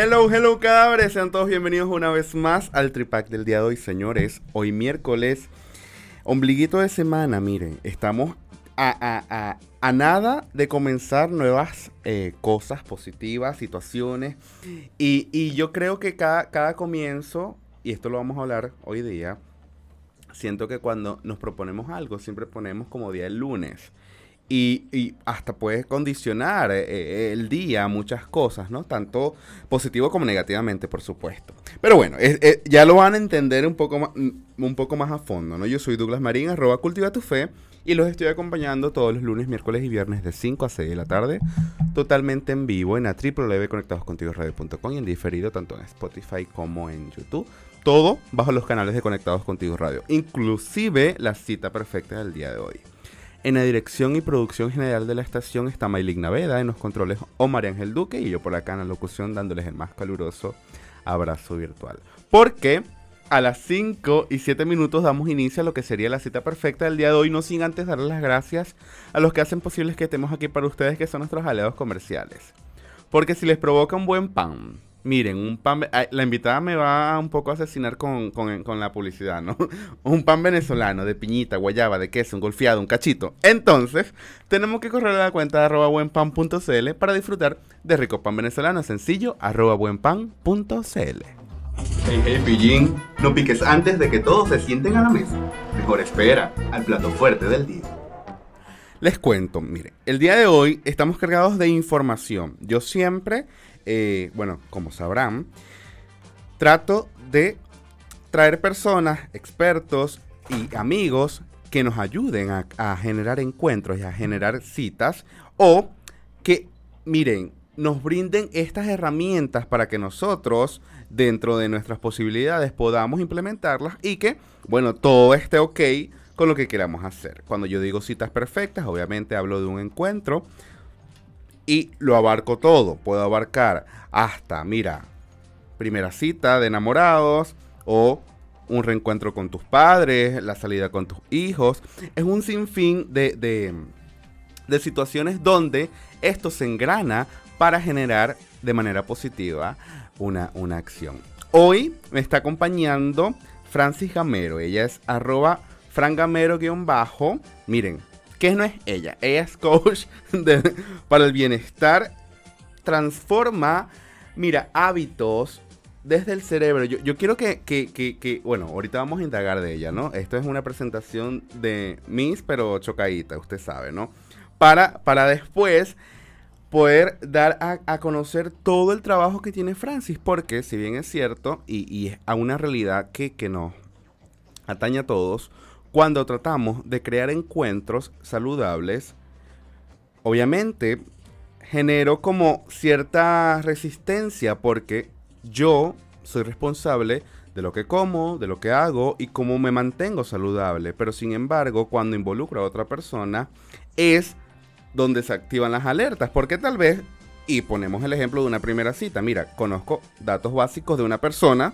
Hello, hello cadáveres, sean todos bienvenidos una vez más al Tripac del día de hoy, señores. Hoy miércoles, ombliguito de semana, miren, estamos a, nada de comenzar nuevas eh, cosas positivas, situaciones. Y, yo creo que cada, cada comienzo, y esto lo vamos a hablar hoy día, siento que cuando nos proponemos algo, siempre ponemos como día el lunes. Y, hasta puedes condicionar eh, eh, el día muchas cosas, ¿no? Tanto positivo como negativamente, por supuesto. Pero bueno, ya lo van a entender un poco, más, mm, un poco más a fondo, ¿no? Yo soy Douglas Marín, arroba cultiva tu fe, y los estoy acompañando todos los lunes, miércoles y viernes de 5 a 6 de la tarde, totalmente en vivo en la www.conectadoscontigoradio.com y en diferido tanto en Spotify como en YouTube. Todo bajo los canales de Conectados Contigo Radio, inclusive la cita perfecta del día de hoy. En la dirección y producción general de la estación está Maylin Naveda, en los controles Omar Ángel Duque y yo por acá en la locución dándoles el más caluroso abrazo virtual. Porque a las 5 y 7 minutos damos inicio a lo que sería la cita perfecta del día de hoy, no sin antes darles las gracias a los que hacen posible que estemos aquí para ustedes, que son nuestros aliados comerciales. Porque si les provoca un buen pan, Miren, un pan. La invitada me va un poco a asesinar con, la publicidad, ¿no? un pan venezolano de piñita, guayaba, de queso, un golfeado, un cachito. Entonces, tenemos que correr a la cuenta de arroba buenpan.cl para disfrutar de rico pan venezolano sencillo, arroba buenpan.cl. Hey, hey, pillín, no piques antes de que todos se sienten a la mesa. Mejor espera al plato fuerte del día. Les cuento, miren, el día de hoy estamos cargados de información. Yo siempre eh, bueno, como sabrán, trato de traer personas, expertos y amigos que nos ayuden a, generar encuentros y a generar citas o que, miren, nos brinden estas herramientas para que nosotros, dentro de nuestras posibilidades, podamos implementarlas y que, bueno, todo esté ok con lo que queramos hacer. Cuando yo digo citas perfectas, obviamente hablo de un encuentro y lo abarco todo. Puedo abarcar hasta, mira, primera cita de enamorados o un reencuentro con tus padres, la salida con tus hijos. Es un sinfín de, de, situaciones donde esto se engrana para generar de manera positiva una, una acción. Hoy me está acompañando Francis Gamero. Ella es arroba frangamero-bajo. Miren, que no es ella, ella es coach para el bienestar, transforma, mira, hábitos desde el cerebro. Yo, quiero que, que, bueno, ahorita vamos a indagar de ella, ¿no? Esto es una presentación de Miss, pero chocadita, usted sabe, ¿no? Para, para después poder dar a, conocer todo el trabajo que tiene Francis, porque si bien es cierto, y, y es a una realidad que, que nos atañe a todos, cuando tratamos de crear encuentros saludables, obviamente genero como cierta resistencia porque yo soy responsable de lo que como, de lo que hago y cómo me mantengo saludable. Pero sin embargo, cuando involucro a otra persona, es donde se activan las alertas. Porque tal vez, y ponemos el ejemplo de una primera cita, mira, conozco datos básicos de una persona,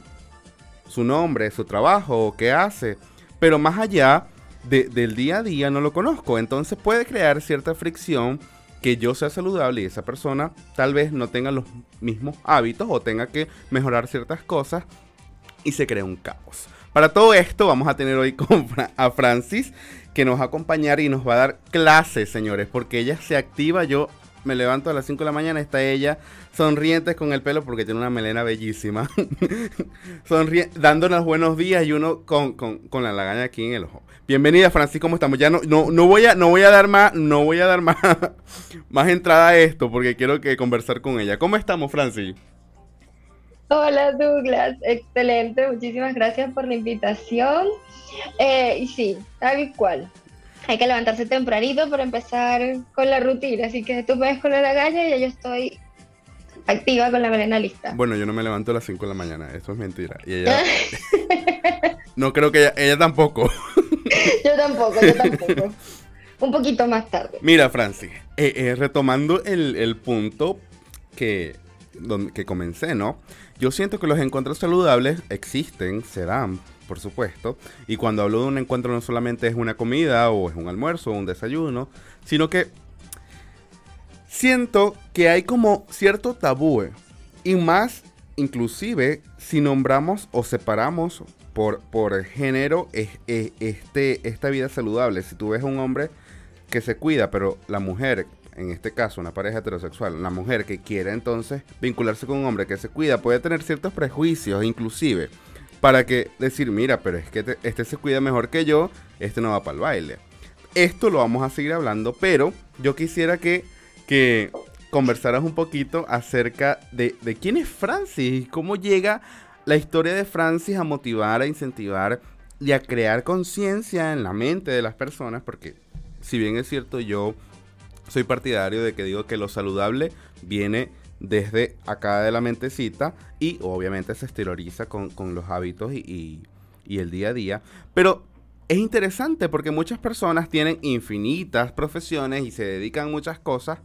su nombre, su trabajo, qué hace, pero más allá del día a día no lo conozco. Entonces puede crear cierta fricción que yo sea saludable y esa persona tal vez no tenga los mismos hábitos o tenga que mejorar ciertas cosas y se crea un caos. Para todo esto vamos a tener hoy con a Francis que nos va a acompañar y nos va a dar clases, señores, porque ella se activa. Yo me levanto a las 5 de la mañana, está ella sonriente con el pelo porque tiene una melena bellísima. Dándonos buenos días y uno con, la lagaña aquí en el ojo. Bienvenida, Francis, ¿cómo estamos? Ya no, no, voy a, no voy a dar más, no voy a dar más, más entrada a esto porque quiero que conversar con ella. ¿Cómo estamos, Francis? Hola Douglas, excelente, muchísimas gracias por la invitación. Eh, y sí, tal cual, hay que levantarse tempranito para empezar con la rutina. Así que tú puedes con la lagaña y yo estoy activa con la melena lista. Bueno, yo no me levanto a las 5 de la mañana, eso es mentira. Y ella... no creo que ella, ella tampoco. yo tampoco, yo tampoco. Un poquito más tarde. Mira, Francis, eh, eh, retomando el, punto que, donde, que comencé, ¿no? Yo siento que los encuentros saludables existen, se dan, por supuesto. Y cuando hablo de un encuentro no solamente es una comida o es un almuerzo o un desayuno, sino que siento que hay como cierto tabú. Y más, inclusive, si nombramos o separamos por, por género este, esta vida saludable. Si tú ves un hombre que se cuida, pero la mujer, en este caso una pareja heterosexual, la mujer que quiere entonces vincularse con un hombre que se cuida, puede tener ciertos prejuicios inclusive para que decir, mira, pero es que este se cuida mejor que yo, este no va para el baile. Esto lo vamos a seguir hablando, pero yo quisiera que, que conversaras un poquito acerca de, de quién es Francis, cómo llega la historia de Francis a motivar, a incentivar y a crear conciencia en la mente de las personas, porque si bien es cierto, yo soy partidario de que digo que lo saludable viene desde acá de la mentecita y obviamente se exterioriza con, los hábitos y, el día a día. Pero es interesante porque muchas personas tienen infinitas profesiones y se dedican a muchas cosas,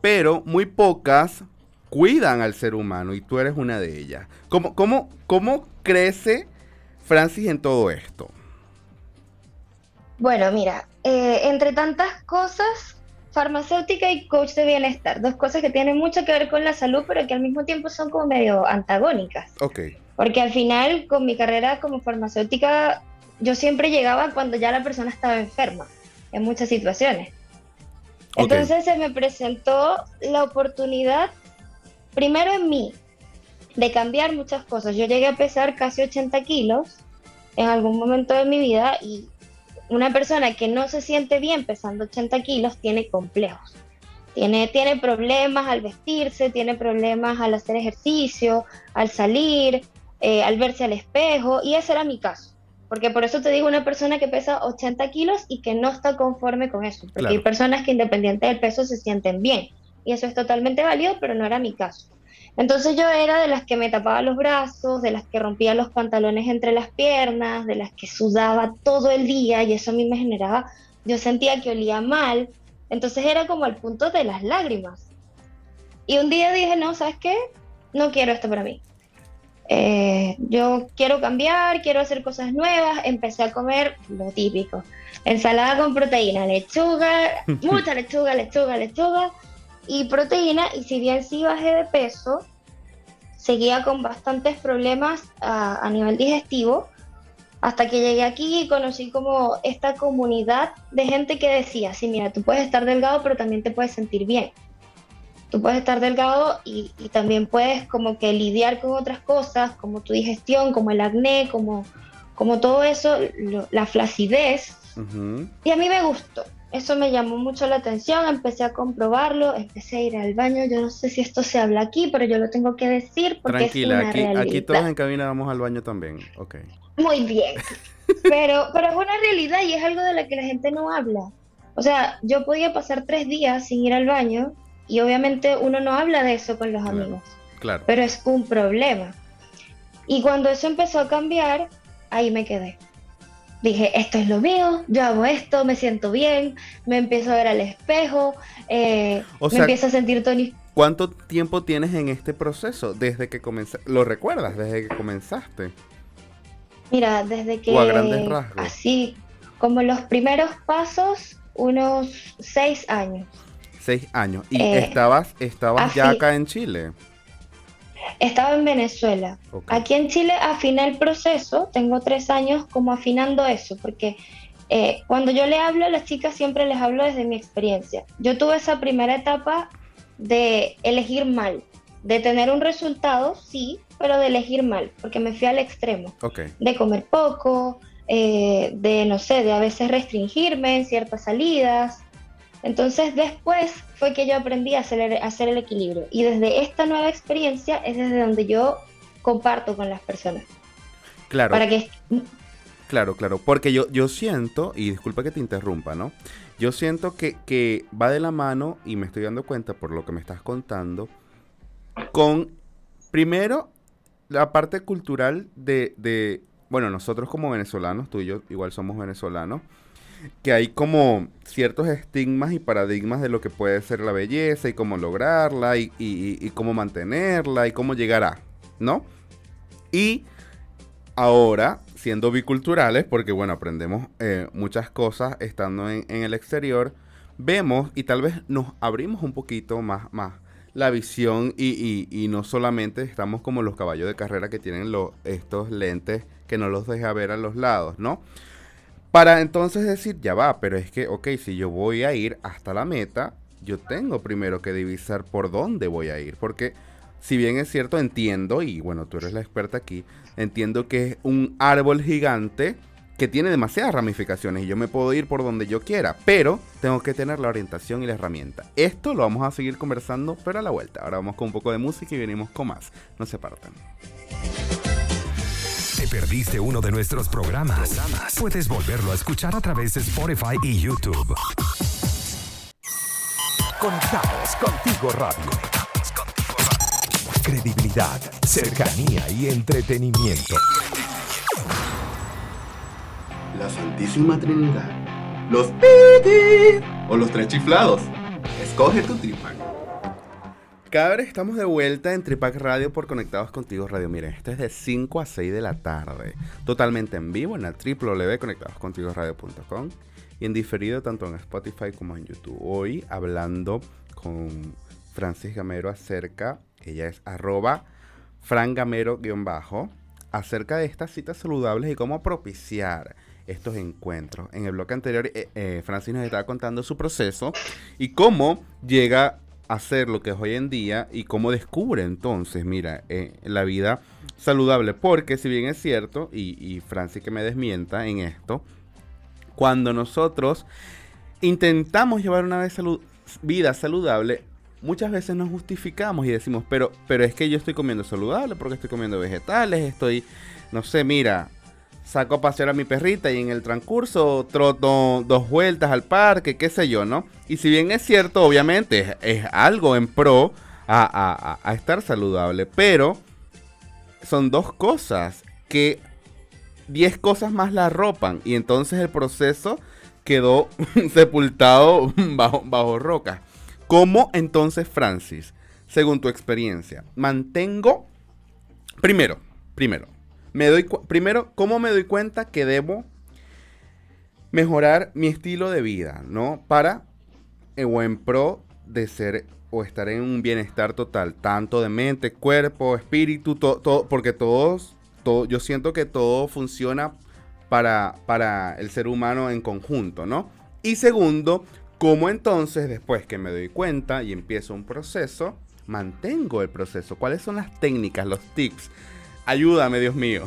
pero muy pocas cuidan al ser humano y tú eres una de ellas. ¿Cómo, cómo, cómo crece Francis en todo esto? Bueno, mira, eh, entre tantas cosas, farmacéutica y coach de bienestar, dos cosas que tienen mucho que ver con la salud, pero que al mismo tiempo son como medio antagónicas. Ok. Porque al final, con mi carrera como farmacéutica, yo siempre llegaba cuando ya la persona estaba enferma, en muchas situaciones. Entonces se me presentó la oportunidad, primero en mí, de cambiar muchas cosas. Yo llegué a pesar casi 80 kilos en algún momento de mi vida y una persona que no se siente bien pesando 80 kilos tiene complejos. Tiene, tiene problemas al vestirse, tiene problemas al hacer ejercicio, al salir, eh, al verse al espejo, y ese era mi caso. Porque por eso te digo una persona que pesa 80 kilos y que no está conforme con eso. Porque hay personas que independiente del peso se sienten bien. Y eso es totalmente válido, pero no era mi caso. Entonces yo era de las que me tapaba los brazos, de las que rompía los pantalones entre las piernas, de las que sudaba todo el día y eso a mí me generaba, yo sentía que olía mal, entonces era como al punto de las lágrimas. Y un día dije, no, ¿sabes qué? No quiero esto para mí. Eh, yo quiero cambiar, quiero hacer cosas nuevas, empecé a comer lo típico. Ensalada con proteína, lechuga, mucha lechuga, lechuga, lechuga y proteína y si bien sí bajé de peso, seguía con bastantes problemas a, nivel digestivo hasta que llegué aquí y conocí como esta comunidad de gente que decía, sí, mira, tú puedes estar delgado pero también te puedes sentir bien. Tú puedes estar delgado y, también puedes como que lidiar con otras cosas, como tu digestión, como el acné, como, como todo eso, la flacidez. Y a mí me gustó. Eso me llamó mucho la atención, empecé a comprobarlo, empecé a ir al baño. Yo no sé si esto se habla aquí, pero yo lo tengo que decir porque Tranquila, es una aquí, realidad. aquí todos en cabina vamos al baño también, ok. Muy bien, pero, pero es una realidad y es algo de lo que la gente no habla. O sea, yo podía pasar tres días sin ir al baño y obviamente uno no habla de eso con los amigos. Claro. Pero es un problema. Y cuando eso empezó a cambiar, ahí me quedé dije, esto es lo mío, yo hago esto, me siento bien, me empiezo a ver al espejo, eh, me empiezo a sentir Tony. ¿Cuánto tiempo tienes en este proceso desde que comenzaste? ¿Lo recuerdas desde que comenzaste? Mira, desde que... O a grandes rasgos. Así, como los primeros pasos, unos seis años. Seis años. ¿Y eh, estabas, estabas ya acá en Chile? Estaba en Venezuela. Aquí en Chile afiné el proceso, tengo tres años como afinando eso, porque eh, cuando yo le hablo a las chicas siempre les hablo desde mi experiencia. Yo tuve esa primera etapa de elegir mal, de tener un resultado, sí, pero de elegir mal, porque me fui al extremo, de comer poco, eh, de, no sé, de a veces restringirme en ciertas salidas, entonces después fue que yo aprendí a hacer, el equilibrio y desde esta nueva experiencia es desde donde yo comparto con las personas. Claro. Para que... Claro, claro, porque yo, yo siento, y disculpa que te interrumpa, ¿no? Yo siento que, que va de la mano, y me estoy dando cuenta por lo que me estás contando, con, primero, la parte cultural de, de, bueno, nosotros como venezolanos, tú y yo igual somos venezolanos, que hay como ciertos estigmas y paradigmas de lo que puede ser la belleza y cómo lograrla y, cómo mantenerla y cómo llegar a, ¿no? Y ahora, siendo biculturales, porque bueno, aprendemos eh, muchas cosas estando en, el exterior, vemos y tal vez nos abrimos un poquito más, más la visión y, y, no solamente estamos como los caballos de carrera que tienen los, estos lentes que no los deja ver a los lados, ¿no? Para entonces decir, ya va, pero es que, ok, si yo voy a ir hasta la meta, yo tengo primero que divisar por dónde voy a ir, porque si bien es cierto, entiendo, y bueno, tú eres la experta aquí, entiendo que es un árbol gigante que tiene demasiadas ramificaciones y yo me puedo ir por donde yo quiera, pero tengo que tener la orientación y la herramienta. Esto lo vamos a seguir conversando, pero a la vuelta. Ahora vamos con un poco de música y venimos con más. No se partan. ¿Te perdiste uno de nuestros programas? Puedes volverlo a escuchar a través de Spotify y YouTube. Conectados contigo radio. Credibilidad, cercanía y entretenimiento. La Santísima Trinidad. Los Piti o los tres chiflados. Escoge tu tripack. Vez estamos de vuelta en Tripack Radio por Conectados Contigo Radio. Miren, esto es de 5 a 6 de la tarde. Totalmente en vivo en el www.conectadoscontigoradio.com y en diferido tanto en Spotify como en YouTube. Hoy hablando con Francis Gamero acerca, ella es arroba frangamero-bajo, acerca de estas citas saludables y cómo propiciar estos encuentros. En el bloque anterior, eh, eh, Francis nos estaba contando su proceso y cómo llega hacer lo que es hoy en día y cómo descubre entonces, mira, eh, la vida saludable. Porque si bien es cierto, y, y Francis que me desmienta en esto, cuando nosotros intentamos llevar una vida saludable, muchas veces nos justificamos y decimos, pero, pero es que yo estoy comiendo saludable porque estoy comiendo vegetales, estoy, no sé, mira, saco a pasear a mi perrita y en el transcurso troto dos vueltas al parque, qué sé yo, ¿no? Y si bien es cierto, obviamente es, algo en pro a, a, a, estar saludable, pero son dos cosas que 10 cosas más la arropan y entonces el proceso quedó sepultado bajo, bajo rocas. ¿Cómo entonces, Francis, según tu experiencia, mantengo, primero, primero, me doy primero, ¿cómo me doy cuenta que debo mejorar mi estilo de vida, ¿no? Para eh, o en pro de ser o estar en un bienestar total, tanto de mente, cuerpo, espíritu, todo, porque todos, todo, yo siento que todo funciona para, para el ser humano en conjunto, ¿no? Y segundo, ¿cómo entonces, después que me doy cuenta y empiezo un proceso, mantengo el proceso? ¿Cuáles son las técnicas, los tips? Ayúdame, Dios mío.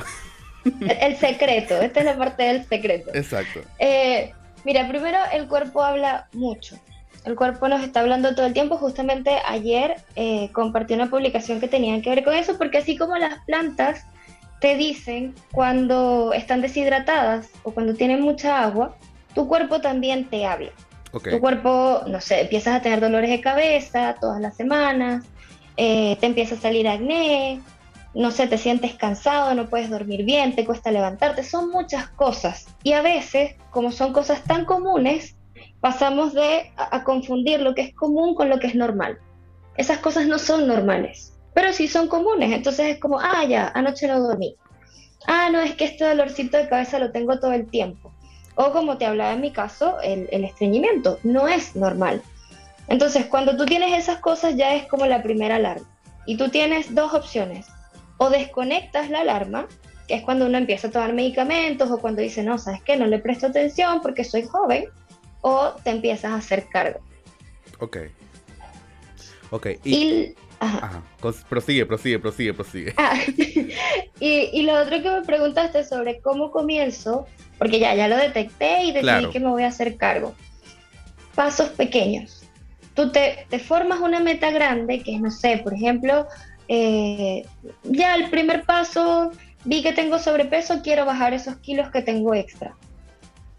El secreto, esta es la parte del secreto. Exacto. Eh, mira, primero el cuerpo habla mucho. El cuerpo nos está hablando todo el tiempo. Justamente ayer eh, compartí una publicación que tenía que ver con eso, porque así como las plantas te dicen cuando están deshidratadas o cuando tienen mucha agua, tu cuerpo también te habla. Okay. Tu cuerpo, no sé, empiezas a tener dolores de cabeza todas las semanas, eh, te empieza a salir acné, no sé, te sientes cansado, no puedes dormir bien, te cuesta levantarte, son muchas cosas. Y a veces, como son cosas tan comunes, pasamos de a, confundir lo que es común con lo que es normal. Esas cosas no son normales, pero sí son comunes. Entonces es como, ah, ya, anoche no dormí. Ah, no, es que este dolorcito de cabeza lo tengo todo el tiempo. O como te hablaba en mi caso, el, el estreñimiento no es normal. Entonces, cuando tú tienes esas cosas ya es como la primera alarma. Y tú tienes dos opciones o desconectas la alarma, que es cuando uno empieza a tomar medicamentos o cuando dice, no, sabes qué, no le presto atención porque soy joven, o te empiezas a hacer cargo. Ok. Ok. Y, y ajá. Ajá. Prosigue, prosigue, prosigue, prosigue. Ah, y, y, lo otro que me preguntaste sobre cómo comienzo, porque ya, ya lo detecté y decidí Claro. que me voy a hacer cargo. Pasos pequeños. Tú te, te formas una meta grande, que es, no sé, por ejemplo, eh, ya el primer paso, vi que tengo sobrepeso, quiero bajar esos kilos que tengo extra.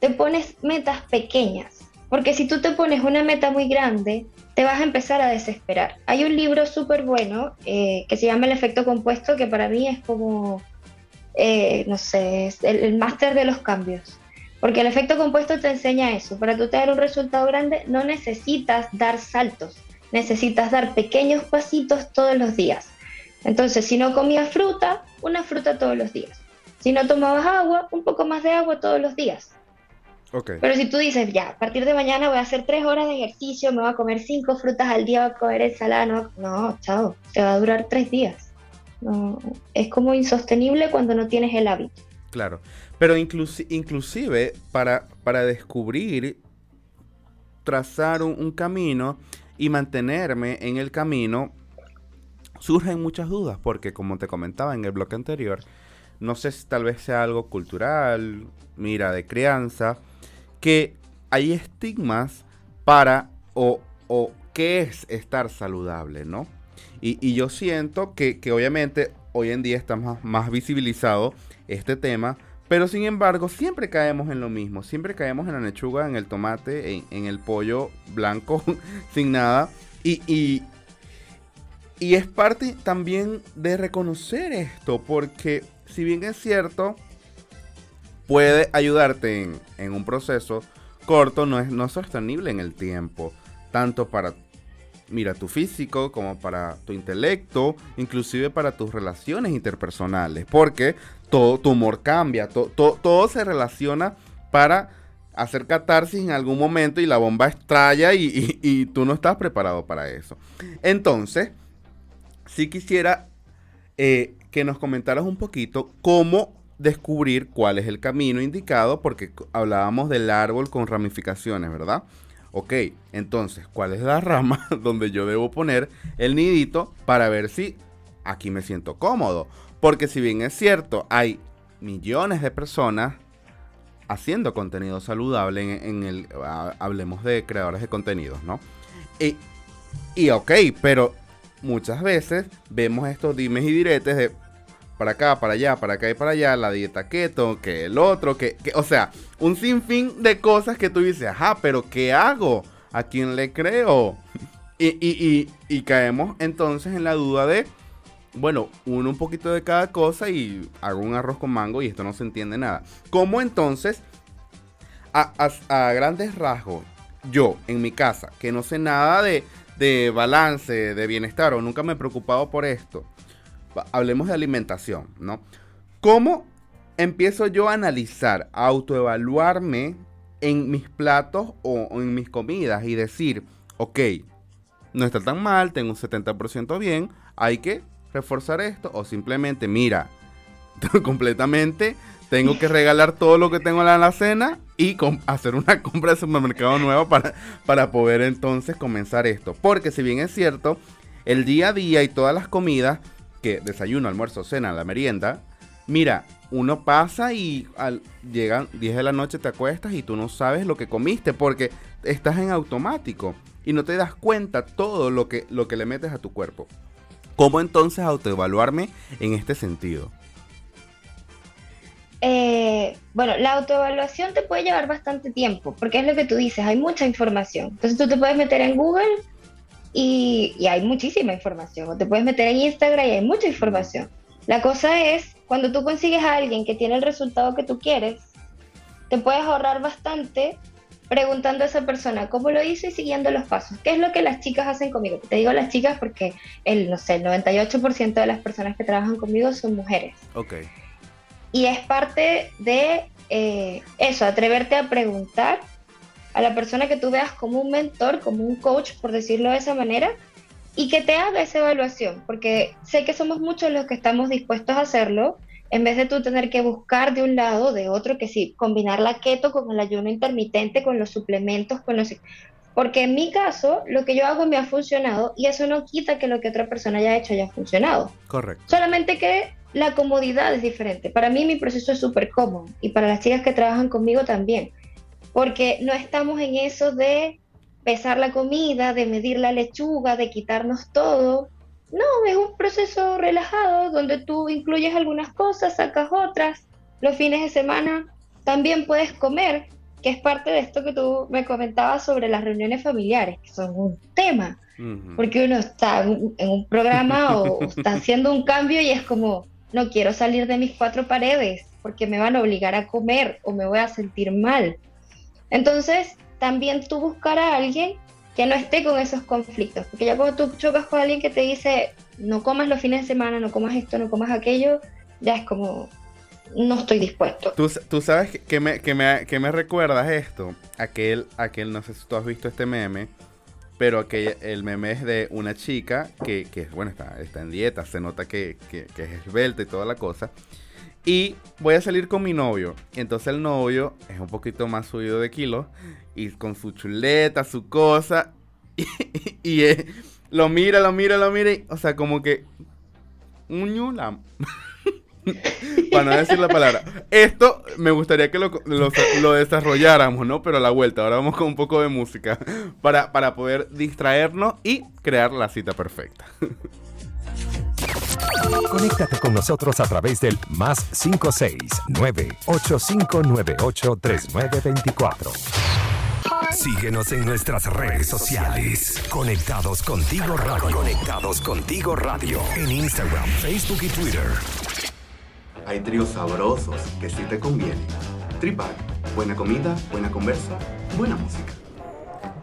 Te pones metas pequeñas Porque si tú te pones una meta muy grande, te vas a empezar a desesperar. Hay un libro súper bueno eh, que se llama El efecto compuesto, que para mí es como, eh, no sé, el, máster de los cambios. Porque el efecto compuesto te enseña eso. Para tú tener un resultado grande no necesitas dar saltos, necesitas dar pequeños pasitos todos los días. Entonces, si no comías fruta, una fruta todos los días. Si no tomabas agua, un poco más de agua todos los días. Pero si tú dices, ya, a partir de mañana voy a hacer tres horas de ejercicio, me voy a comer cinco frutas al día, voy a comer ensalada, no, no, chao, te va a durar tres días. No, es como insostenible cuando no tienes el hábito. Claro, pero inclusive para, para descubrir, trazar un, camino y mantenerme en el camino, surgen muchas dudas, porque como te comentaba en el bloque anterior, no sé si tal vez sea algo cultural, mira, de crianza, que hay estigmas para o, o qué es estar saludable, ¿no? Y, yo siento que, obviamente hoy en día está más, visibilizado este tema, pero sin embargo siempre caemos en lo mismo, siempre caemos en la lechuga, en el tomate, en, el pollo blanco, sin nada. Y, y, y es parte también de reconocer esto, porque si bien es cierto, puede ayudarte en, un proceso corto, no es, no sostenible en el tiempo, tanto para mira, tu físico, como para tu intelecto, inclusive para tus relaciones interpersonales, porque todo tu humor cambia, todo se relaciona para hacer catarsis en algún momento y la bomba estalla y, tú no estás preparado para eso. Entonces, si quisiera eh, que nos comentaras un poquito cómo descubrir cuál es el camino indicado, porque hablábamos del árbol con ramificaciones, ¿verdad? Ok, entonces, ¿cuál es la rama donde yo debo poner el nidito para ver si aquí me siento cómodo? Porque si bien es cierto, hay millones de personas haciendo contenido saludable en, el, hablemos de creadores de contenidos, ¿no? Y, y ok, pero muchas veces vemos estos dimes y diretes de para acá, para allá, para acá y para allá, la dieta keto, que el otro, que, o sea, un sinfín de cosas que tú dices, ajá, pero ¿qué hago? ¿A quién le creo? Y, y, y, caemos entonces en la duda de, bueno, uno un poquito de cada cosa y hago un arroz con mango y esto no se entiende nada. ¿Cómo entonces, a, a, grandes rasgos, yo en mi casa, que no sé nada de, de balance, de bienestar o nunca me he preocupado por esto, hablemos de alimentación, ¿no? ¿Cómo empiezo yo a analizar, a autoevaluarme en mis platos o, en mis comidas y decir, ok, no está tan mal, tengo un 70% bien, hay que reforzar esto o simplemente, mira, completamente tengo que regalar todo lo que tengo en la alacena y hacer una compra de supermercado nuevo para, para poder entonces comenzar esto. Porque si bien es cierto, el día a día y todas las comidas desayuno, almuerzo, cena, la merienda, mira, uno pasa y al, llegan 10 de la noche te acuestas y tú no sabes lo que comiste porque estás en automático y no te das cuenta todo lo que, lo que le metes a tu cuerpo. ¿Cómo entonces autoevaluarme en este sentido? Eh, bueno, la autoevaluación te puede llevar bastante tiempo, porque es lo que tú dices, hay mucha información. Entonces tú te puedes meter en Google y, hay muchísima información. O te puedes meter en Instagram y hay mucha información. La cosa es, cuando tú consigues a alguien que tiene el resultado que tú quieres, te puedes ahorrar bastante preguntando a esa persona cómo lo hizo y siguiendo los pasos. ¿Qué es lo que las chicas hacen conmigo? Te digo las chicas porque el, no sé, el 98% de las personas que trabajan conmigo son mujeres. Ok. Y es parte de eh, eso, atreverte a preguntar a la persona que tú veas como un mentor, como un coach, por decirlo de esa manera, y que te haga esa evaluación, porque sé que somos muchos los que estamos dispuestos a hacerlo, en vez de tú tener que buscar de un lado, de otro, que sí, combinar la keto con el ayuno intermitente, con los suplementos, con los... Porque en mi caso, lo que yo hago me ha funcionado y eso no quita que lo que otra persona haya hecho haya funcionado. Correcto. Solamente que la comodidad es diferente. Para mí mi proceso es súper cómodo y para las chicas que trabajan conmigo también porque no estamos en eso de pesar la comida, de medir la lechuga, de quitarnos todo. No, es un proceso relajado donde tú incluyes algunas cosas, sacas otras. Los fines de semana también puedes comer, que es parte de esto que tú me comentabas sobre las reuniones familiares, que son un tema, porque uno está en un programa o está haciendo un cambio y es como, no quiero salir de mis cuatro paredes porque me van a obligar a comer o me voy a sentir mal. Entonces, también tú buscar a alguien que no esté con esos conflictos, porque ya cuando tú chocas con alguien que te dice, no comas los fines de semana, no comas esto, no comas aquello, ya es como, no estoy dispuesto. Tú, sabes que me, que, me, que me recuerdas esto, aquel, aquel, no sé si tú has visto este meme, pero aquel, el meme es de una chica que, que bueno, está, está en dieta, se nota que, que, que es esbelta y toda la cosa. Y voy a salir con mi novio. Y entonces el novio es un poquito más subido de kilos. Y con su chuleta, su cosa. Y, lo mira, lo mira, lo mira. o sea, como que. Un ñula. Para no decir la palabra. Esto me gustaría que lo, desarrolláramos, ¿no? Pero a la vuelta. Ahora vamos con un poco de música. Para, para poder distraernos y crear la cita perfecta. Conéctate con nosotros a través del más 569-8598-3924. Síguenos en nuestras redes sociales. Conectados contigo radio. Conectados contigo radio. En Instagram, Facebook y Twitter. Hay tríos sabrosos que sí te convienen. Tripac, buena comida, buena conversa, buena música.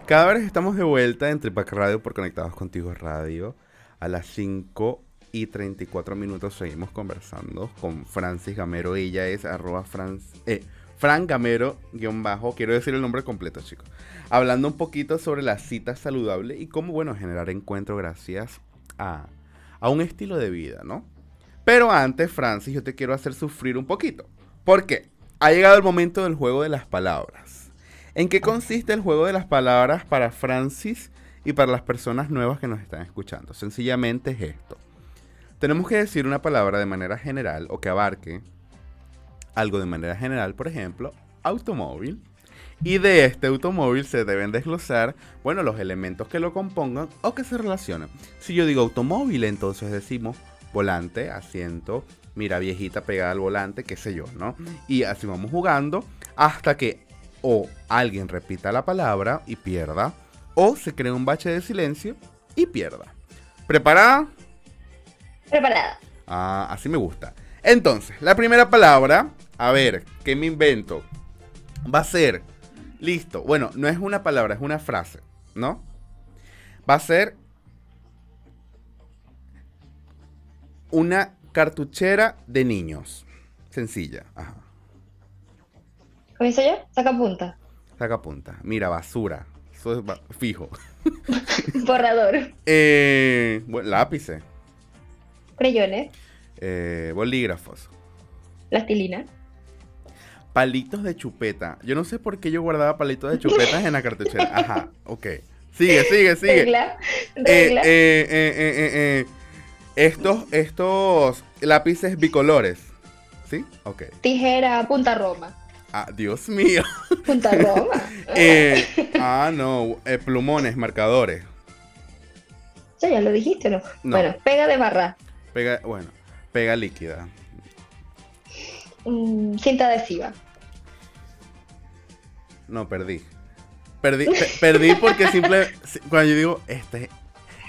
Cada vez estamos de vuelta en Tripac Radio por Conectados Contigo Radio a las 5 y 34 minutos seguimos conversando con Francis Gamero. Ella es arroba eh, Fran Gamero, guion bajo. Quiero decir el nombre completo, chicos. Hablando un poquito sobre la cita saludable y cómo, bueno, generar encuentro gracias a, a un estilo de vida, ¿no? Pero antes, Francis, yo te quiero hacer sufrir un poquito. ¿Por qué? Ha llegado el momento del juego de las palabras. ¿En qué consiste el juego de las palabras para Francis y para las personas nuevas que nos están escuchando? Sencillamente es esto. Tenemos que decir una palabra de manera general o que abarque algo de manera general, por ejemplo, automóvil. Y de este automóvil se deben desglosar, bueno, los elementos que lo compongan o que se relacionen. Si yo digo automóvil, entonces decimos volante, asiento, mira viejita pegada al volante, qué sé yo, ¿no? Y así vamos jugando hasta que o alguien repita la palabra y pierda, o se crea un bache de silencio y pierda. ¿Preparada? Preparada. Ah, así me gusta. Entonces, la primera palabra, a ver, ¿qué me invento? Va a ser, listo. Bueno, no es una palabra, es una frase, ¿no? Va a ser una cartuchera de niños. Sencilla, ajá. ¿Comienzo yo? Saca punta. Saca punta. Mira, basura. Eso es fijo. Borrador. eh, bueno, lápices. Creyones. Eh, bolígrafos. Plastilina. Palitos de chupeta. Yo no sé por qué yo guardaba palitos de chupetas en la cartuchera. Ajá, ok. Sigue, sigue, sigue. Regla. Eh, eh, estos, estos lápices bicolores. ¿Sí? Ok. Tijera, punta Roma. Ah, Dios mío. Punta Roma. ah, no. plumones, marcadores. ya lo dijiste, ¿no? no. Bueno, pega de barra. Pega, bueno, pega líquida. Mm, cinta adhesiva. No, perdí. Perdí, perdí porque simple. Cuando yo digo, este.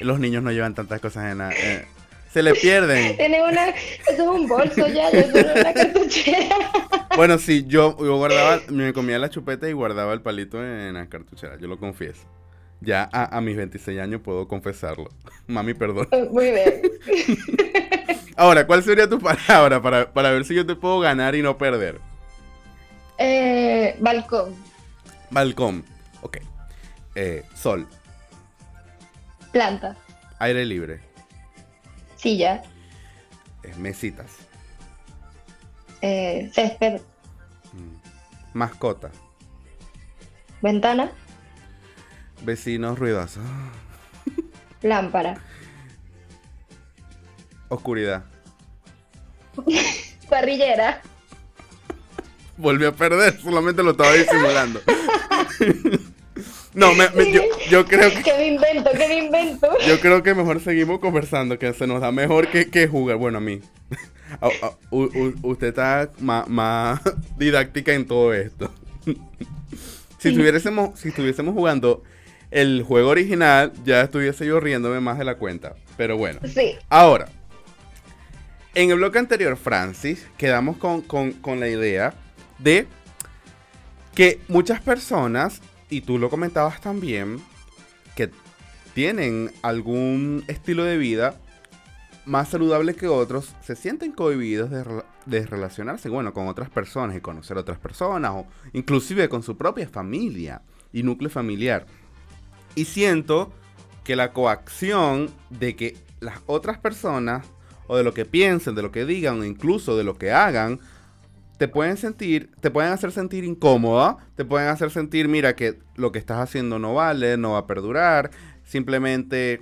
Los niños no llevan tantas cosas en la. Eh, se le pierden. Tiene una. Eso es un bolso ya, yo una cartuchera. Bueno, sí, yo, yo guardaba. Me comía la chupeta y guardaba el palito en la cartuchera, yo lo confieso. Ya a, mis 26 años puedo confesarlo. Mami, perdón. Muy bien. Ahora, ¿cuál sería tu palabra para, ver si yo te puedo ganar y no perder? Eh, balcón. Balcón. Ok. Eh, sol. Planta. Aire libre. Silla. Eh, mesitas. Eh, césped. Mm. Mascota. Ventana. Vecinos ruidosos. Lámpara. Oscuridad. Parrillera. Volví a perder, solamente lo estaba disimulando. no, yo, creo que... ¿Qué me invento? ¿Qué me invento? Yo creo que mejor seguimos conversando, que se nos da mejor que, jugar. Bueno, a mí. usted está más didáctica en todo esto. si, estuviésemos, si estuviésemos jugando el juego original, ya estuviese yo riéndome más de la cuenta. Pero bueno. Sí. Ahora, en el bloque anterior, Francis, quedamos con, con la idea de que muchas personas, y tú lo comentabas también, que tienen algún estilo de vida más saludable que otros, se sienten cohibidos de, relacionarse, bueno, con otras personas y conocer otras personas, o inclusive con su propia familia y núcleo familiar. Y siento que la coacción de que las otras personas, o de lo que piensen, de lo que digan, o incluso de lo que hagan, te pueden sentir, te pueden hacer sentir incómoda, te pueden hacer sentir, mira, que lo que estás haciendo no vale, no va a perdurar, simplemente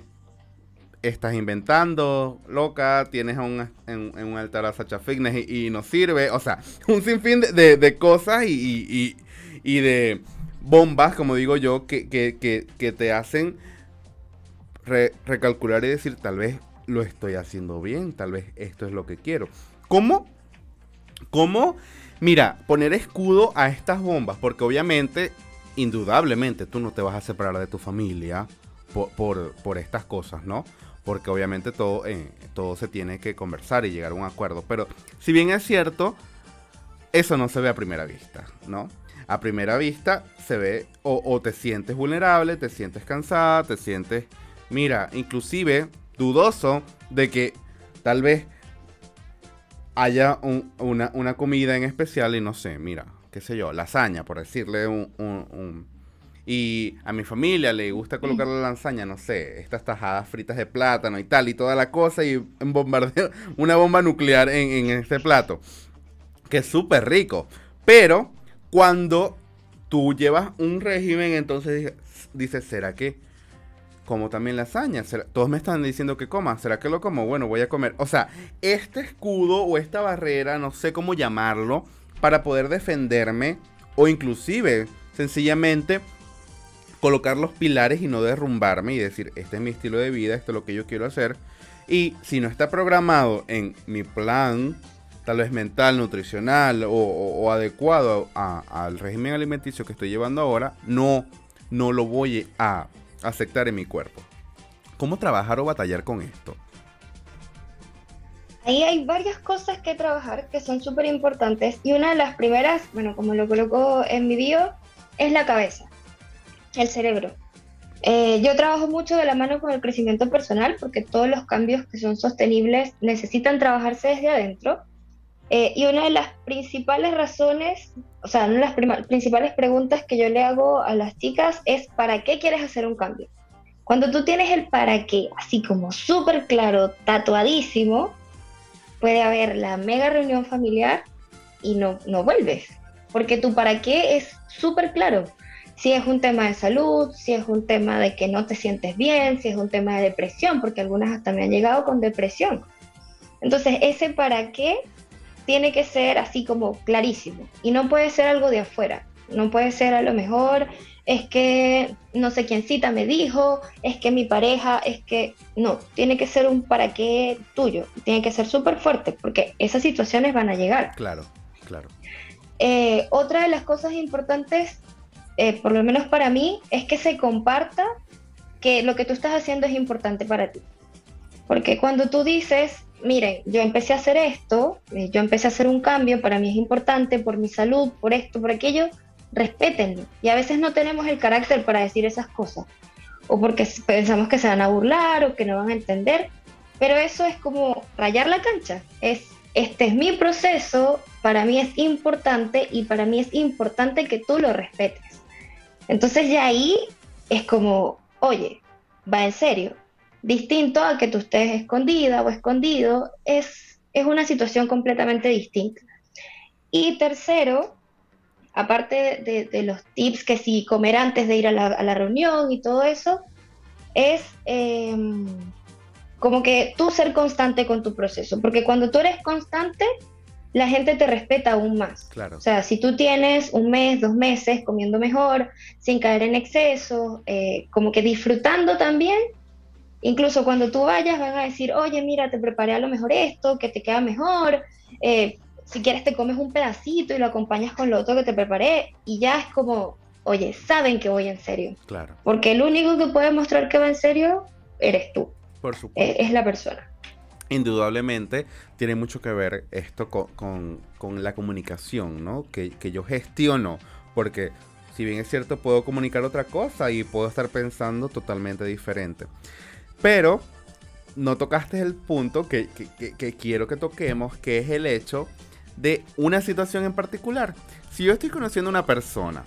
estás inventando, loca, tienes un, en, un altar a Sacha Fitness y, no sirve. O sea, un sinfín de, cosas y, de bombas, como digo yo, que, te hacen recalcular y decir, tal vez lo estoy haciendo bien, tal vez esto es lo que quiero. ¿Cómo? ¿Cómo? Mira, poner escudo a estas bombas, porque obviamente, indudablemente, tú no te vas a separar de tu familia por, por estas cosas, ¿no? porque obviamente todo, eh, todo se tiene que conversar y llegar a un acuerdo. Pero si bien es cierto, eso no se ve a primera vista, ¿no? A primera vista se ve o, te sientes vulnerable, te sientes cansada, te sientes, mira, inclusive dudoso de que tal vez haya una, comida en especial y no sé, mira, qué sé yo, lasaña, por decirle un y a mi familia le gusta colocar la lasaña, no sé, estas tajadas fritas de plátano y tal, y toda la cosa, y un bombardeo, una bomba nuclear en, este plato. Que es súper rico. Pero cuando tú llevas un régimen, entonces dices, ¿será que como también lasaña? Todos me están diciendo que coma, ¿será que lo como? Bueno, voy a comer. O sea, este escudo o esta barrera, no sé cómo llamarlo, para poder defenderme o inclusive sencillamente colocar los pilares y no derrumbarme y decir, este es mi estilo de vida, esto es lo que yo quiero hacer. Y si no está programado en mi plan, tal vez mental, nutricional o, adecuado al régimen alimenticio que estoy llevando ahora, no, no lo voy a aceptar en mi cuerpo. ¿Cómo trabajar o batallar con esto? Ahí hay varias cosas que trabajar que son súper importantes y una de las primeras, bueno, como lo coloco en mi bio, es la cabeza el cerebro. Eh, yo trabajo mucho de la mano con el crecimiento personal porque todos los cambios que son sostenibles necesitan trabajarse desde adentro. Eh, y una de las principales razones, o sea, una de las principales preguntas que yo le hago a las chicas es ¿para qué quieres hacer un cambio? Cuando tú tienes el para qué, así como súper claro, tatuadísimo, puede haber la mega reunión familiar y no, no vuelves, porque tu para qué es súper claro si es un tema de salud, si es un tema de que no te sientes bien, si es un tema de depresión, porque algunas hasta me han llegado con depresión. Entonces, ese para qué tiene que ser así como clarísimo y no puede ser algo de afuera. No puede ser a lo mejor es que no sé quién cita me dijo, es que mi pareja, es que no, tiene que ser un para qué tuyo, tiene que ser súper fuerte porque esas situaciones van a llegar. Claro, claro. Eh, otra de las cosas importantes eh, por lo menos para mí, es que se comparta que lo que tú estás haciendo es importante para ti. Porque cuando tú dices, miren, yo empecé a hacer esto, eh, yo empecé a hacer un cambio, para mí es importante por mi salud, por esto, por aquello, respétenlo. Y a veces no tenemos el carácter para decir esas cosas. O porque pensamos que se van a burlar o que no van a entender. Pero eso es como rayar la cancha. Es, este es mi proceso, para mí es importante y para mí es importante que tú lo respetes. Entonces ya ahí es como, oye, va en serio. Distinto a que tú estés escondida o escondido, es, es una situación completamente distinta. Y tercero, aparte de, los tips que si comer antes de ir a la, reunión y todo eso, es em, como que tú ser constante con tu proceso, porque cuando tú eres constante, la gente te respeta aún más. Claro. O sea, si tú tienes un mes, dos meses comiendo mejor, sin caer en exceso, eh, como que disfrutando también, incluso cuando tú vayas van a decir, oye, mira, te preparé a lo mejor esto, que te queda mejor. Eh, si quieres te comes un pedacito y lo acompañas con lo otro que te preparé y ya es como, oye, saben que voy en serio. Claro. Porque el único que puede mostrar que va en serio eres tú. Por supuesto. Es, la persona. Indudablemente tiene mucho que ver esto con, la comunicación, ¿no? Que, que yo gestiono, porque si bien es cierto, puedo comunicar otra cosa y puedo estar pensando totalmente diferente. Pero no tocaste el punto que, quiero que toquemos, que es el hecho de una situación en particular. Si yo estoy conociendo a una persona,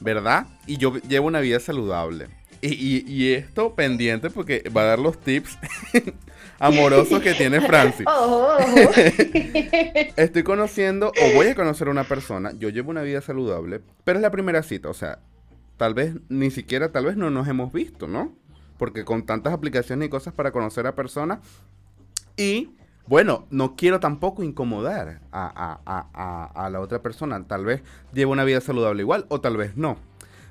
¿verdad? Y yo llevo una vida saludable. Y, esto pendiente porque va a dar los tips amorosos que tiene Francis. Oh, oh, oh. Estoy conociendo o voy a conocer a una persona. Yo llevo una vida saludable, pero es la primera cita. O sea, tal vez ni siquiera, tal vez no nos hemos visto, ¿no? Porque con tantas aplicaciones y cosas para conocer a personas. Y bueno, no quiero tampoco incomodar a, la otra persona. Tal vez lleve una vida saludable igual o tal vez no.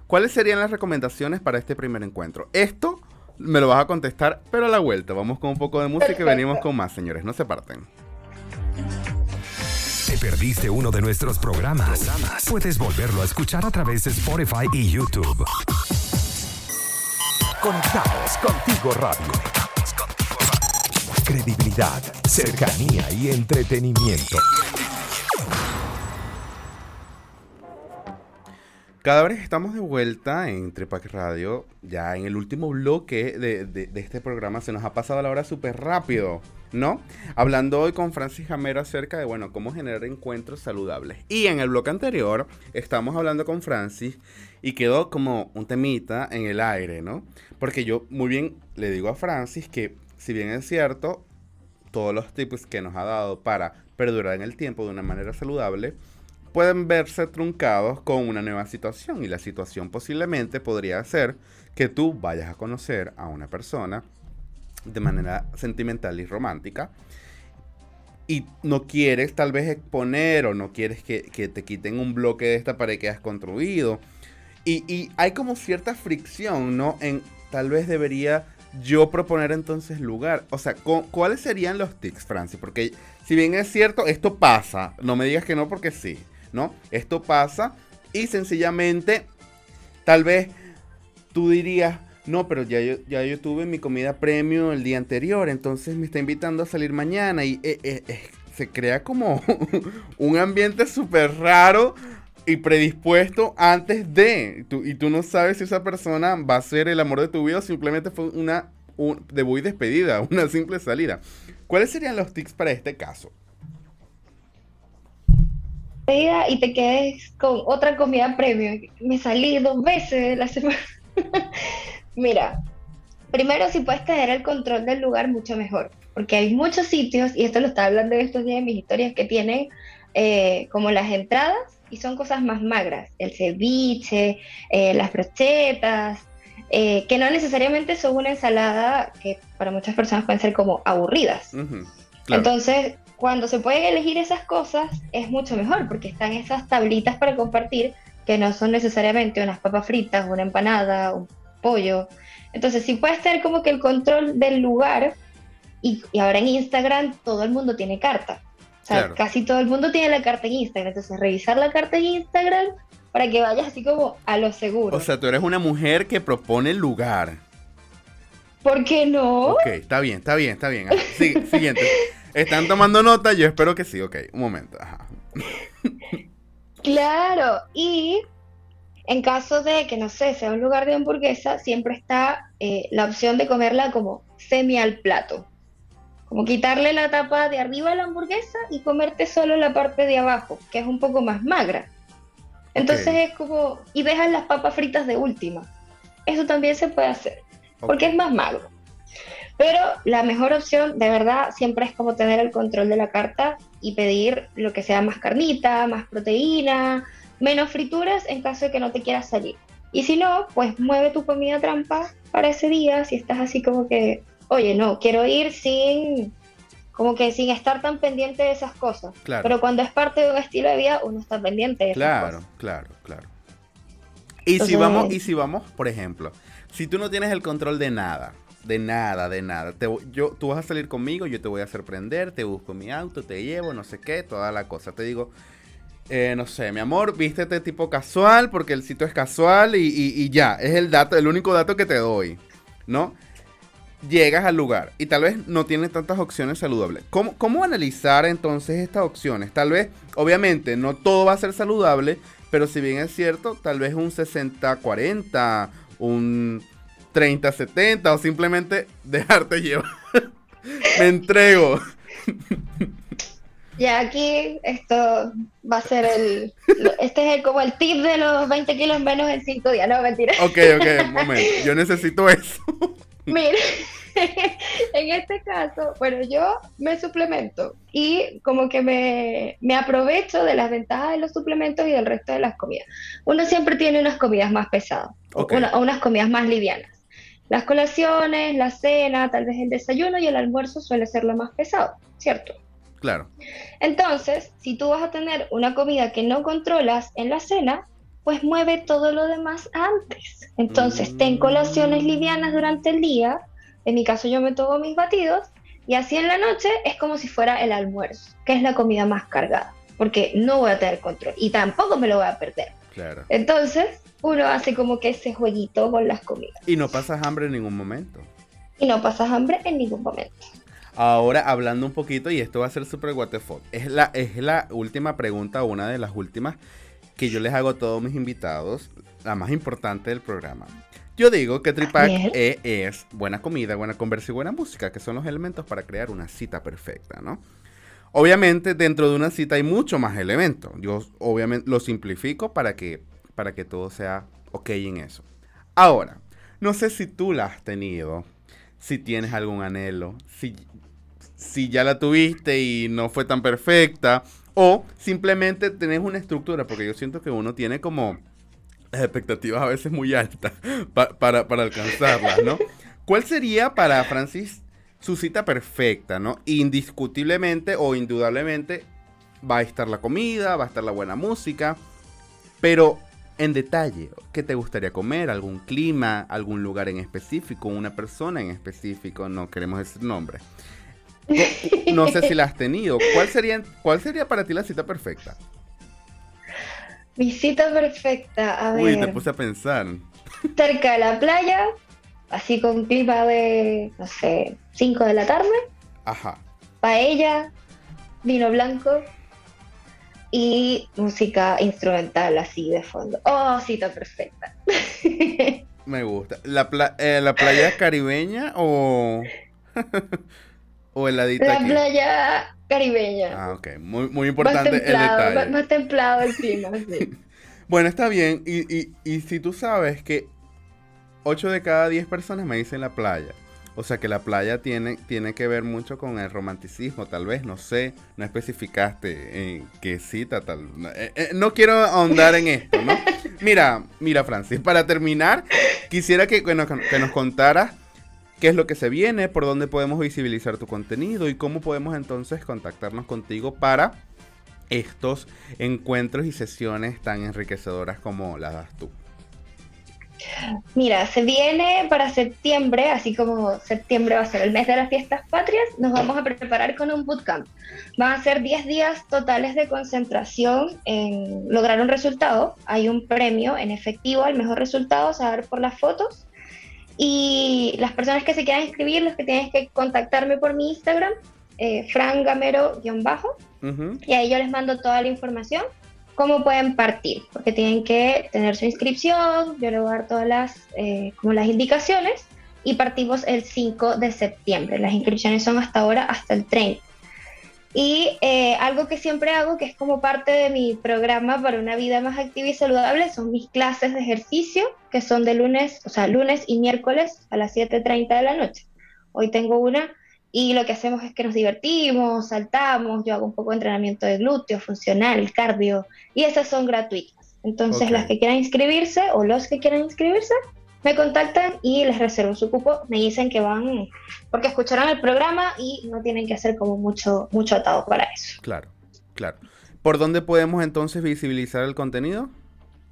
¿Cuáles serían las recomendaciones para este primer encuentro? Esto me lo vas a contestar, pero a la vuelta. Vamos con un poco de música y venimos con más, señores. No se parten. ¿Te perdiste uno de nuestros programas? Puedes volverlo a escuchar a través de Spotify y YouTube. Conectados contigo radio. Credibilidad, cercanía y entretenimiento. Cada vez estamos de vuelta en Trepac Radio. Ya en el último bloque de, este programa se nos ha pasado la hora súper rápido. ¿no? Hablando hoy con Francis Jamero acerca de, bueno, cómo generar encuentros saludables. Y en el bloque anterior estamos hablando con Francis y quedó como un temita en el aire, ¿no? Porque yo muy bien le digo a Francis que, si bien es cierto, todos los tips que nos ha dado para perdurar en el tiempo de una manera saludable, pueden verse truncados con una nueva situación. Y la situación posiblemente podría ser que tú vayas a conocer a una persona de manera sentimental y romántica. Y no quieres tal vez exponer o no quieres que, te quiten un bloque de esta pared que has construido. Y, hay como cierta fricción, ¿no? En tal vez debería yo proponer entonces lugar. O sea, ¿cuáles serían los tics, Francis? Porque si bien es cierto, esto pasa. No me digas que no porque sí, ¿no? Esto pasa y sencillamente, tal vez tú dirías, no, pero ya yo, ya yo tuve mi comida premium el día anterior, entonces me está invitando a salir mañana y eh, eh, se crea como un ambiente súper raro y predispuesto antes de. y tú no sabes si esa persona va a ser el amor de tu vida o simplemente fue una un, de y despedida, una simple salida. ¿Cuáles serían los tics para este caso? Y te quedes con otra comida premium. Me salí dos veces la semana. Mira, primero si puedes tener el control del lugar mucho mejor, porque hay muchos sitios, y esto lo estaba hablando de estos días en mis historias, que tienen eh, como las entradas y son cosas más magras, el ceviche, eh, las brochetas, eh, que no necesariamente son una ensalada que para muchas personas pueden ser como aburridas. Entonces, cuando se pueden elegir esas cosas, es mucho mejor, porque están esas tablitas para compartir que no son necesariamente unas papas fritas, una empanada, un pollo. Entonces, si puedes tener como que el control del lugar, y, ahora en Instagram todo el mundo tiene carta. O sea, casi todo el mundo tiene la carta en Instagram. Entonces, revisar la carta en Instagram para que vayas así como a lo seguro. O sea, tú eres una mujer que propone el lugar. ¿Por qué no? Ok, está bien, está bien, está bien. siguiente. Están tomando nota, yo espero que sí. Ok, un momento. claro, y en caso de que, no sé, sea un lugar de hamburguesa, siempre está eh, la opción de comerla como semi al plato. Como quitarle la tapa de arriba a la hamburguesa y comerte solo la parte de abajo, que es un poco más magra. Entonces es como, y dejas las papas fritas de última. Eso también se puede hacer, porque es más magro. Pero la mejor opción, de verdad, siempre es como tener el control de la carta y pedir lo que sea más carnita, más proteína, menos frituras en caso de que no te quieras salir. Y si no, pues mueve tu comida trampa para ese día si estás así como que, oye, no, quiero ir sin, como que sin estar tan pendiente de esas cosas. Claro. Pero cuando es parte de un estilo de vida, uno está pendiente de esas claro, cosas. Claro, claro, Y si vamos, y si vamos, por ejemplo, si tú no tienes el control de nada, De nada, de nada. Te, yo, tú vas a salir conmigo, yo te voy a sorprender, te busco mi auto, te llevo, no sé qué, toda la cosa. Te digo, eh, no sé, mi amor, vístete tipo casual porque el sitio es casual y, y, ya, es el dato, el único dato que te doy, ¿no? Llegas al lugar y tal vez no tienes tantas opciones saludables. ¿Cómo, ¿Cómo analizar entonces estas opciones? Tal vez, obviamente, no todo va a ser saludable, pero si bien es cierto, tal vez un 60-40, un 30-70 o simplemente dejarte llevar. Me entrego. Ya aquí esto va a ser el... Este es como el tip de los 20 kilos menos en 5 días, no, mentira. Ok, ok, un momento. Yo necesito eso. Mira, en este caso, bueno, yo me suplemento y como que me, me, aprovecho de las ventajas de los suplementos y del resto de las comidas. Uno siempre tiene unas comidas más pesadas o, unas comidas más livianas. Las colaciones, la cena, tal vez el desayuno y el almuerzo suele ser lo más pesado, ¿cierto? Claro. Entonces, si tú vas a tener una comida que no controlas en la cena, pues mueve todo lo demás antes. Entonces, ten mm. colaciones livianas durante el día. En mi caso, yo me tomo mis batidos y así en la noche es como si fuera el almuerzo, que es la comida más cargada, porque no voy a tener control y tampoco me lo voy a perder. Claro. Entonces, uno hace como que ese jueguito con las comidas. Y no pasas hambre en ningún momento. Y no pasas hambre en ningún momento. Ahora, hablando un poquito, y esto va a ser súper what es la, es la última pregunta, una de las últimas que yo les hago a todos mis invitados, la más importante del programa. Yo digo que Tripac e es buena comida, buena conversa y buena música, que son los elementos para crear una cita perfecta, ¿no? Obviamente, dentro de una cita hay mucho más elementos. Yo obviamente lo simplifico para que, para que todo sea ok en eso. Ahora, no sé si tú la has tenido, si tienes algún anhelo, si si ya la tuviste y no fue tan perfecta, o simplemente tenés una estructura, porque yo siento que uno tiene como expectativas a veces muy altas para, para alcanzarlas, ¿no? ¿Cuál sería para Francis su cita perfecta, ¿no? Indiscutiblemente o indudablemente va a estar la comida, va a estar la buena música, pero en detalle, ¿qué te gustaría comer? ¿Algún clima? ¿Algún lugar en específico? ¿Una persona en específico? No queremos decir nombre. No sé si la has tenido. ¿Cuál sería, ¿Cuál sería para ti la cita perfecta? Mi cita perfecta, a ver. Uy, te puse a pensar. Cerca de la playa, así con clima de, no sé, 5 de la tarde. Ajá. Paella, vino blanco y música instrumental así de fondo. Oh, cita perfecta. Me gusta. ¿La, eh, ¿la playa caribeña o...? ¿O heladita La playa caribeña. Ah, ok. Muy, muy importante el detalle. Más, templado el clima, sí. bueno, está bien. Y, y, si tú sabes que 8 de cada 10 personas me dicen la playa. O sea que la playa tiene, tiene que ver mucho con el romanticismo, tal vez, no sé, no especificaste en qué cita, tal. Eh, eh, no quiero ahondar en esto, ¿no? Mira, mira, Francis, para terminar, quisiera que, nos, que nos contaras qué es lo que se viene, por dónde podemos visibilizar tu contenido y cómo podemos entonces contactarnos contigo para estos encuentros y sesiones tan enriquecedoras como las das tú. Mira, se viene para septiembre, así como septiembre va a ser el mes de las fiestas patrias, nos vamos a preparar con un bootcamp. Van a ser 10 días totales de concentración en lograr un resultado. Hay un premio en efectivo al mejor resultado, a ver por las fotos. Y las personas que se quieran inscribir, los que tienen que contactarme por mi Instagram, eh, frangamero-bajo, y ahí yo les mando toda la información, cómo pueden partir, porque tienen que tener su inscripción, yo les voy a dar todas las, eh, como las indicaciones, y partimos el 5 de septiembre. Las inscripciones son hasta ahora, hasta el 30. Y eh, algo que siempre hago, que es como parte de mi programa para una vida más activa y saludable, son mis clases de ejercicio, que son de lunes, o sea, lunes y miércoles a las 7.30 de la noche. Hoy tengo una y lo que hacemos es que nos divertimos, saltamos, yo hago un poco de entrenamiento de glúteo, funcional, cardio, y esas son gratuitas. Entonces, las que quieran inscribirse o los que quieran inscribirse, me contactan y les reservo su cupo. Me dicen que van porque escucharon el programa y no tienen que hacer como mucho, mucho atado para eso. Claro, claro. ¿Por dónde podemos entonces visibilizar el contenido?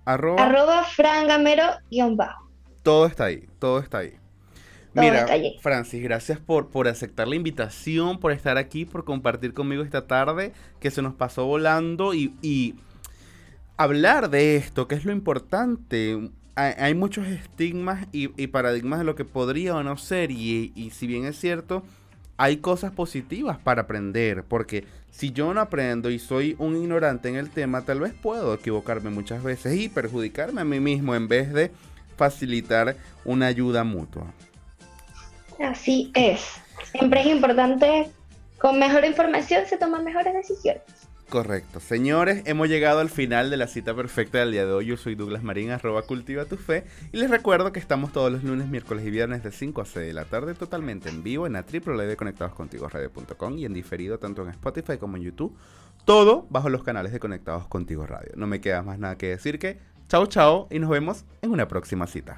Arroba, frangamero-bajo. Todo está ahí, todo está ahí. Mira, Francis, gracias por, por aceptar la invitación, por estar aquí, por compartir conmigo esta tarde que se nos pasó volando y, hablar de esto, que es lo importante. Hay, muchos estigmas y, paradigmas de lo que podría o no ser y, y si bien es cierto, hay cosas positivas para aprender, porque si yo no aprendo y soy un ignorante en el tema, tal vez puedo equivocarme muchas veces y perjudicarme a mí mismo en vez de facilitar una ayuda mutua. Así es. Siempre es importante, con mejor información se toman mejores decisiones. Correcto. Señores, hemos llegado al final de la cita perfecta del día de hoy. Yo soy Douglas Marín, arroba cultiva tu fe. Y les recuerdo que estamos todos los lunes, miércoles y viernes de 5 a 6 de la tarde totalmente en vivo en la radio.com y en diferido tanto en Spotify como en YouTube. Todo bajo los canales de Conectados Contigo Radio. No me queda más nada que decir que chao chao y nos vemos en una próxima cita.